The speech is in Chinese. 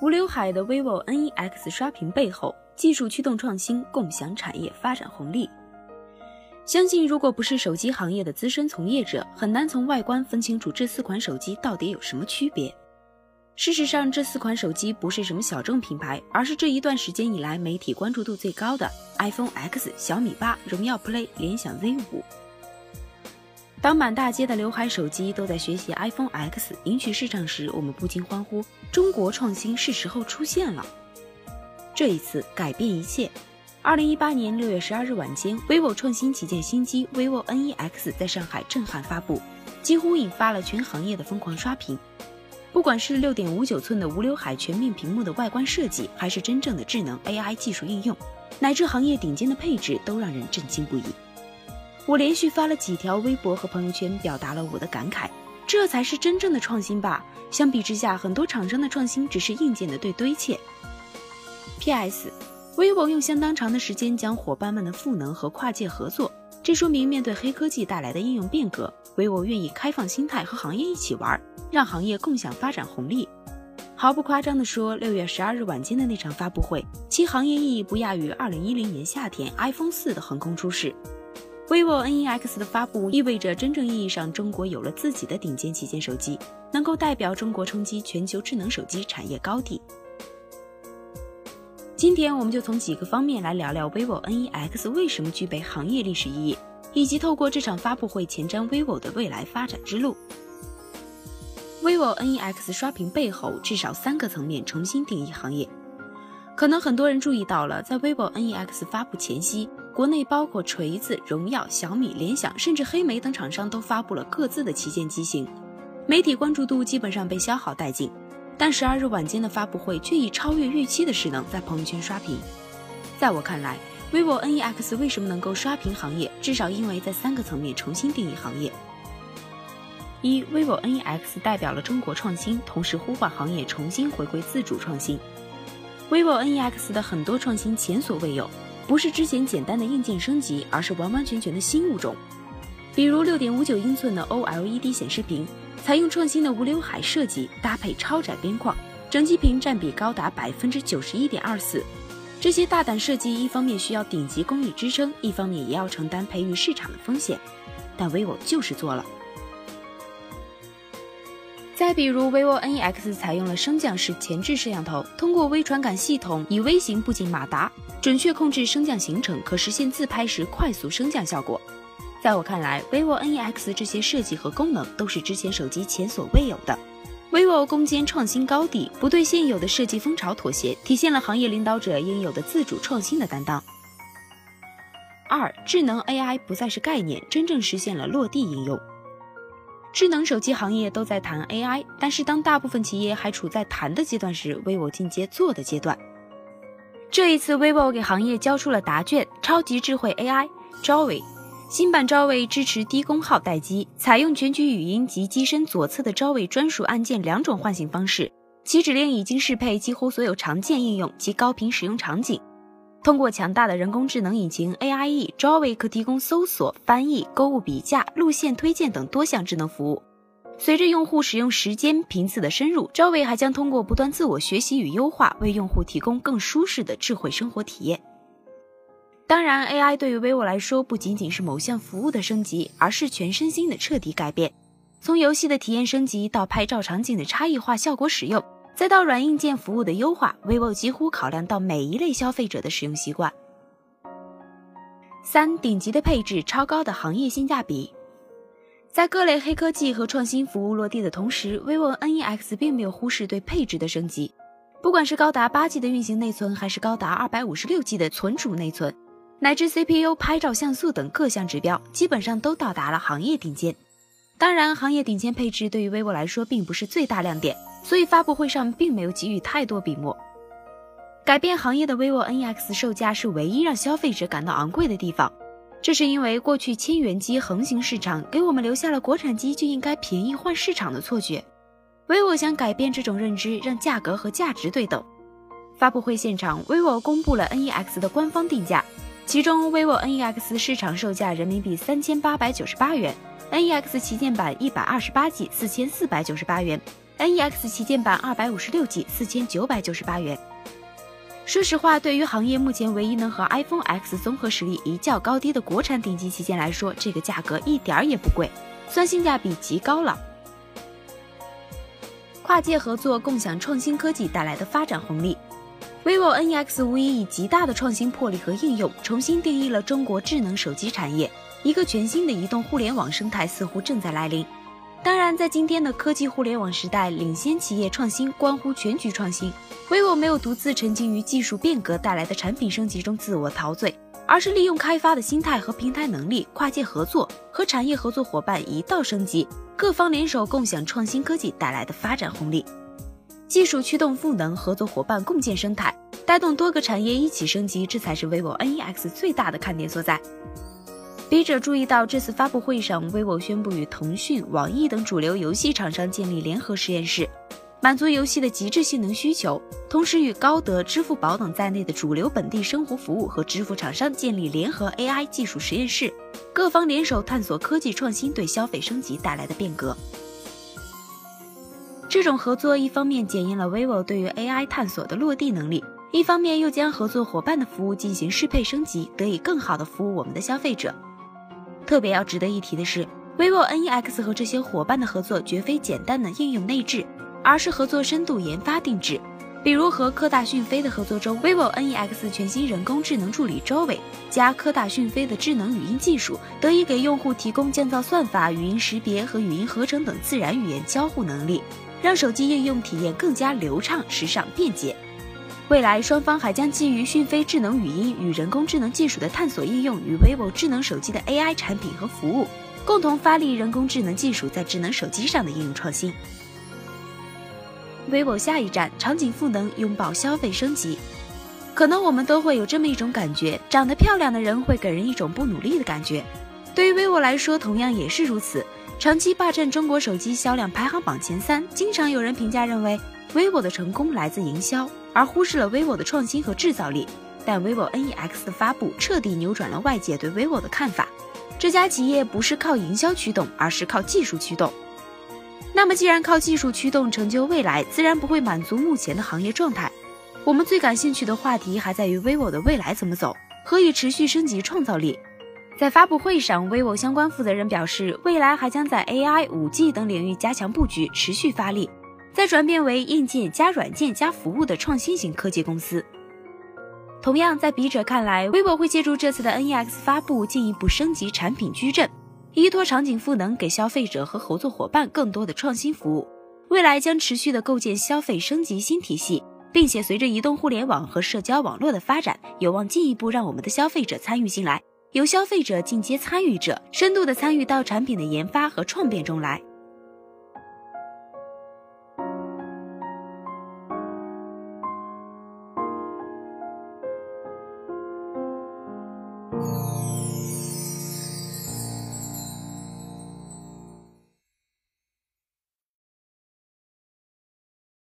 无刘海的 vivo NEX 刷屏背后，技术驱动创新，共享产业发展红利。相信如果不是手机行业的资深从业者，很难从外观分清楚这四款手机到底有什么区别。事实上，这四款手机不是什么小众品牌，而是这一段时间以来媒体关注度最高的 iPhone X、小米八、荣耀 Play、联想 Z 五。当满大街的刘海手机都在学习 iPhone X 赢取市场时，我们不禁欢呼：中国创新是时候出现了！这一次改变一切。二零一八年六月十二日晚间，vivo 创新旗舰新机 vivo NEX 在上海震撼发布，几乎引发了全行业的疯狂刷屏。不管是六点五九寸的无刘海全面屏幕的外观设计，还是真正的智能 AI 技术应用，乃至行业顶尖的配置，都让人震惊不已。我连续发了几条微博和朋友圈，表达了我的感慨。这才是真正的创新吧！相比之下，很多厂商的创新只是硬件的对堆砌。P.S.，vivo 用相当长的时间将伙伴们的赋能和跨界合作，这说明面对黑科技带来的应用变革，vivo 愿意开放心态和行业一起玩，让行业共享发展红利。毫不夸张地说，六月十二日晚间的那场发布会，其行业意义不亚于二零一零年夏天 iPhone 四的横空出世。Vivo NEX 的发布意味着真正意义上中国有了自己的顶尖旗舰手机，能够代表中国冲击全球智能手机产业高地。今天我们就从几个方面来聊聊 vivo NEX 为什么具备行业历史意义，以及透过这场发布会前瞻 vivo 的未来发展之路。vivo NEX 刷屏背后至少三个层面重新定义行业，可能很多人注意到了，在 vivo NEX 发布前夕。国内包括锤子、荣耀、小米、联想，甚至黑莓等厂商都发布了各自的旗舰机型，媒体关注度基本上被消耗殆尽。但十二日晚间的发布会却以超越预期的势能在朋友圈刷屏。在我看来，vivo NEX 为什么能够刷屏行业，至少因为在三个层面重新定义行业。一，vivo NEX 代表了中国创新，同时呼唤行业重新回归自主创新。vivo NEX 的很多创新前所未有。不是之前简单的硬件升级，而是完完全全的新物种。比如六点五九英寸的 OLED 显示屏，采用创新的无刘海设计，搭配超窄边框，整机屏占比高达百分之九十一点二四。这些大胆设计，一方面需要顶级工艺支撑，一方面也要承担培育市场的风险。但 vivo 就是做了。再比如，vivo NEX 采用了升降式前置摄像头，通过微传感系统以微型步进马达，准确控制升降行程，可实现自拍时快速升降效果。在我看来，vivo NEX 这些设计和功能都是之前手机前所未有的。vivo 攻坚创新高地，不对现有的设计风潮妥协，体现了行业领导者应有的自主创新的担当。二，智能 AI 不再是概念，真正实现了落地应用。智能手机行业都在谈 AI，但是当大部分企业还处在谈的阶段时，vivo 进阶做的阶段。这一次，vivo 给行业交出了答卷：超级智慧 AI Joy。新版 Joy 支持低功耗待机，采用全局语音及机身左侧的 Joy 专属按键两种唤醒方式，其指令已经适配几乎所有常见应用及高频使用场景。通过强大的人工智能引擎 AIE，Joy 可提供搜索、翻译、购物比价、路线推荐等多项智能服务。随着用户使用时间频次的深入，Joy 还将通过不断自我学习与优化，为用户提供更舒适的智慧生活体验。当然，AI 对于 vivo 来说，不仅仅是某项服务的升级，而是全身心的彻底改变。从游戏的体验升级到拍照场景的差异化效果使用。再到软硬件服务的优化，vivo 几乎考量到每一类消费者的使用习惯。三顶级的配置，超高的行业性价比，在各类黑科技和创新服务落地的同时，vivo NEX 并没有忽视对配置的升级。不管是高达八 G 的运行内存，还是高达二百五十六 G 的存储内存，乃至 CPU、拍照像素等各项指标，基本上都到达了行业顶尖。当然，行业顶尖配置对于 vivo 来说并不是最大亮点。所以发布会上并没有给予太多笔墨。改变行业的 vivo NEX 售价是唯一让消费者感到昂贵的地方，这是因为过去千元机横行市场，给我们留下了国产机就应该便宜换市场的错觉。vivo 想改变这种认知，让价格和价值对等。发布会现场，vivo 公布了 NEX 的官方定价，其中 vivo NEX 市场售价人民币三千八百九十八元，NEX 旗舰版一百二十八 G 四千四百九十八元。NEX 旗舰版二百五十六 G 四千九百九十八元。说实话，对于行业目前唯一能和 iPhone X 综合实力一较高低的国产顶级旗舰来说，这个价格一点儿也不贵，算性价比极高了。跨界合作，共享创新科技带来的发展红利。vivo NEX 无疑以极大的创新魄力和应用，重新定义了中国智能手机产业。一个全新的移动互联网生态似乎正在来临。当然，在今天的科技互联网时代，领先企业创新关乎全局创新。vivo 没有独自沉浸于技术变革带来的产品升级中自我陶醉，而是利用开发的心态和平台能力，跨界合作，和产业合作伙伴一道升级。各方联手共享创新科技带来的发展红利，技术驱动赋能，合作伙伴共建生态，带动多个产业一起升级，这才是 vivo NEX 最大的看点所在。笔者注意到，这次发布会上，vivo 宣布与腾讯、网易等主流游戏厂商建立联合实验室。满足游戏的极致性能需求，同时与高德、支付宝等在内的主流本地生活服务和支付厂商建立联合 AI 技术实验室，各方联手探索科技创新对消费升级带来的变革。这种合作一方面检验了 vivo 对于 AI 探索的落地能力，一方面又将合作伙伴的服务进行适配升级，得以更好的服务我们的消费者。特别要值得一提的是，vivo NEX 和这些伙伴的合作绝非简单的应用内置。而是合作深度研发定制，比如和科大讯飞的合作中，vivo NEX 全新人工智能助理 Joey 加科大讯飞的智能语音技术，得以给用户提供降噪算法、语音识别和语音合成等自然语言交互能力，让手机应用体验更加流畅、时尚、便捷。未来双方还将基于讯飞智能语音与人工智能技术的探索应用与 vivo 智能手机的 AI 产品和服务，共同发力人工智能技术在智能手机上的应用创新。vivo 下一站，场景赋能，拥抱消费升级。可能我们都会有这么一种感觉：长得漂亮的人会给人一种不努力的感觉。对于 vivo 来说，同样也是如此。长期霸占中国手机销量排行榜前三，经常有人评价认为，vivo 的成功来自营销，而忽视了 vivo 的创新和制造力。但 vivo NEX 的发布彻底扭转了外界对 vivo 的看法。这家企业不是靠营销驱动，而是靠技术驱动。那么，既然靠技术驱动成就未来，自然不会满足目前的行业状态。我们最感兴趣的话题还在于 vivo 的未来怎么走，何以持续升级创造力。在发布会上，vivo 相关负责人表示，未来还将在 AI、5G 等领域加强布局，持续发力，再转变为硬件加软件加服务的创新型科技公司。同样，在笔者看来，vivo 会借助这次的 NEX 发布，进一步升级产品矩阵。依托场景赋能，给消费者和合作伙伴更多的创新服务。未来将持续的构建消费升级新体系，并且随着移动互联网和社交网络的发展，有望进一步让我们的消费者参与进来，由消费者进阶参与者，深度的参与到产品的研发和创变中来。